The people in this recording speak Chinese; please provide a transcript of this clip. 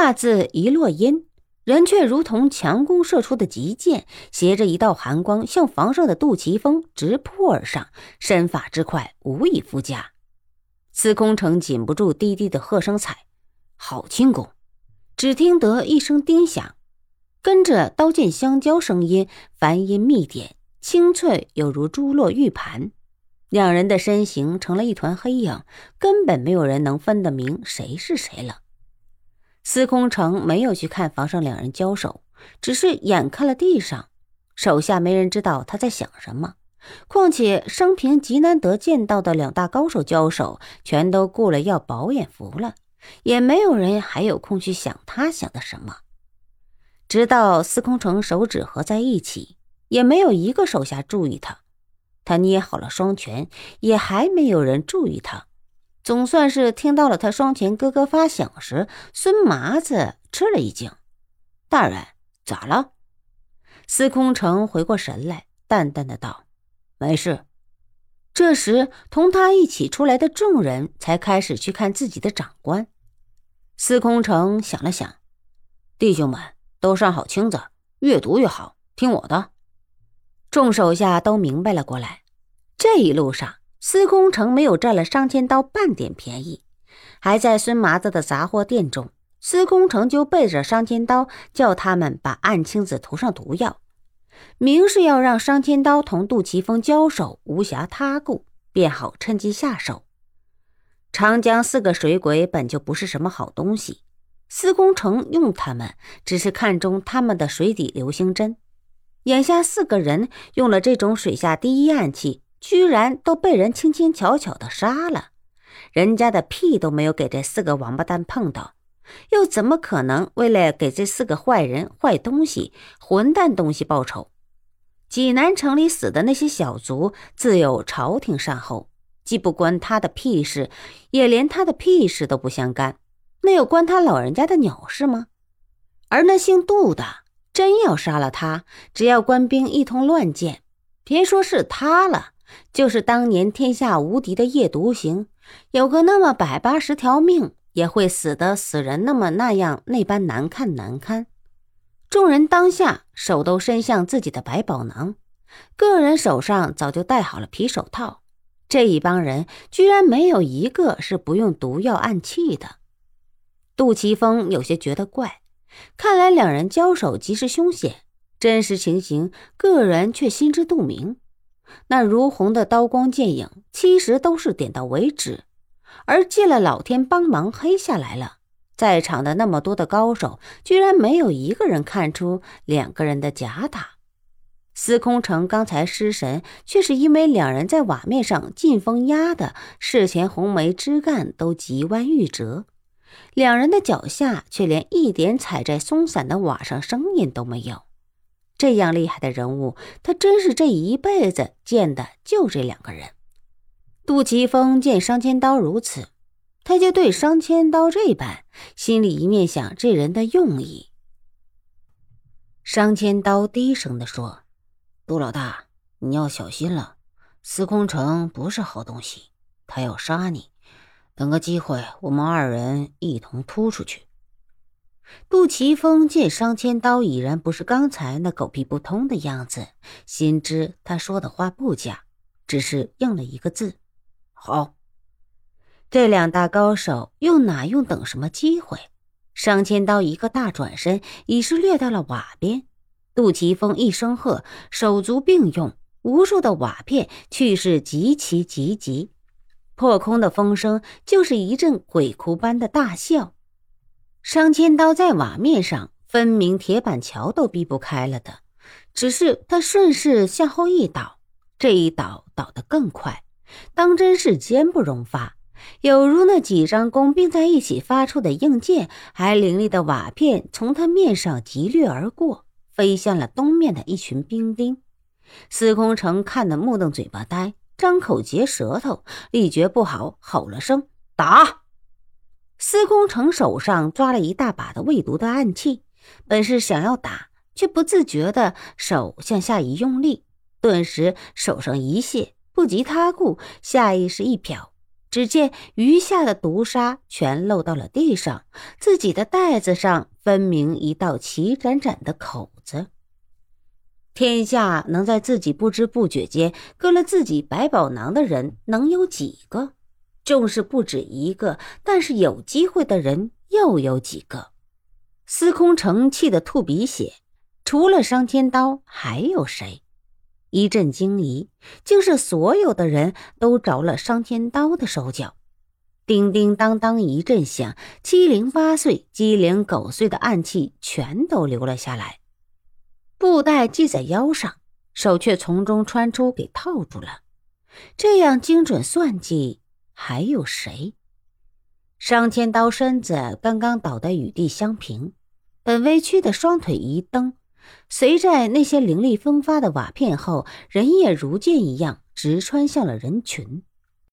话字一落音，人却如同强弓射出的急箭，携着一道寒光向房上的杜琪峰直扑而上，身法之快无以复加。司空城禁不住低低的喝声彩：“好轻功！”只听得一声叮响，跟着刀剑相交声音，梵音密点，清脆有如珠落玉盘。两人的身形成了一团黑影，根本没有人能分得明谁是谁了。司空城没有去看房上两人交手，只是眼看了地上，手下没人知道他在想什么。况且生平极难得见到的两大高手交手，全都顾了要饱眼福了，也没有人还有空去想他想的什么。直到司空城手指合在一起，也没有一个手下注意他。他捏好了双拳，也还没有人注意他。总算是听到了他双拳咯咯发响时，孙麻子吃了一惊：“大人，咋了？”司空城回过神来，淡淡的道：“没事。”这时，同他一起出来的众人才开始去看自己的长官。司空城想了想：“弟兄们都上好青子，越读越好，听我的。”众手下都明白了过来。这一路上，司空城没有占了商千刀半点便宜。还在孙麻子的杂货店中，司空城就背着商千刀，叫他们把暗青子涂上毒药，明是要让商千刀同杜琪峰交手，无暇他顾，便好趁机下手。长江四个水鬼本就不是什么好东西，司空城用他们，只是看中他们的水底流星针。眼下四个人用了这种水下第一暗器，居然都被人轻轻巧巧的杀了。人家的屁都没有给这四个王八蛋碰到，又怎么可能为了给这四个坏人、坏东西、混蛋东西报仇？济南城里死的那些小卒，自有朝廷善后，既不关他的屁事，也连他的屁事都不相干，那有关他老人家的鸟事吗？而那姓杜的。真要杀了他，只要官兵一通乱箭，别说是他了，就是当年天下无敌的夜独行，有个那么百八十条命，也会死的死人那么那样那般难看难堪。众人当下手都伸向自己的百宝囊，个人手上早就戴好了皮手套。这一帮人居然没有一个是不用毒药暗器的。杜琪峰有些觉得怪。看来两人交手极是凶险，真实情形个人却心知肚明。那如虹的刀光剑影，其实都是点到为止，而借了老天帮忙黑下来了。在场的那么多的高手，居然没有一个人看出两个人的假打。司空城刚才失神，却是因为两人在瓦面上劲风压的，事前红梅枝干都急弯欲折。两人的脚下却连一点踩在松散的瓦上声音都没有。这样厉害的人物，他真是这一辈子见的就这两个人。杜琪峰见商千刀如此，他就对商千刀这般，心里一面想这人的用意。商千刀低声的说：“杜老大，你要小心了，司空城不是好东西，他要杀你。”等个机会，我们二人一同突出去。杜琪峰见商千刀已然不是刚才那狗屁不通的样子，心知他说的话不假，只是应了一个字：“好。”这两大高手又哪用等什么机会？商千刀一个大转身，已是掠到了瓦边。杜琪峰一声喝，手足并用，无数的瓦片去势极其急急。破空的风声就是一阵鬼哭般的大笑。商千刀在瓦面上，分明铁板桥都避不开了的，只是他顺势向后一倒，这一倒倒得更快，当真是坚不容发，有如那几张弓并在一起发出的硬箭，还凌厉的瓦片从他面上急掠而过，飞向了东面的一群兵丁。司空城看得目瞪嘴巴呆。张口结舌头，力觉不好，吼了声：“打！”司空城手上抓了一大把的未毒的暗器，本是想要打，却不自觉的手向下一用力，顿时手上一泄，不及他顾，下意识一瞟，只见余下的毒沙全漏到了地上，自己的袋子上分明一道齐展展的口子。天下能在自己不知不觉间割了自己百宝囊的人，能有几个？纵是不止一个，但是有机会的人又有几个？司空城气得吐鼻血，除了商天刀，还有谁？一阵惊疑，竟是所有的人都着了商天刀的手脚。叮叮当当一阵响，七零八碎、鸡零狗碎的暗器全都流了下来。布袋系在腰上，手却从中穿出，给套住了。这样精准算计，还有谁？商天刀身子刚刚倒在雨地相平，本微屈的双腿一蹬。随在那些凌厉风发的瓦片后，人也如箭一样直穿向了人群。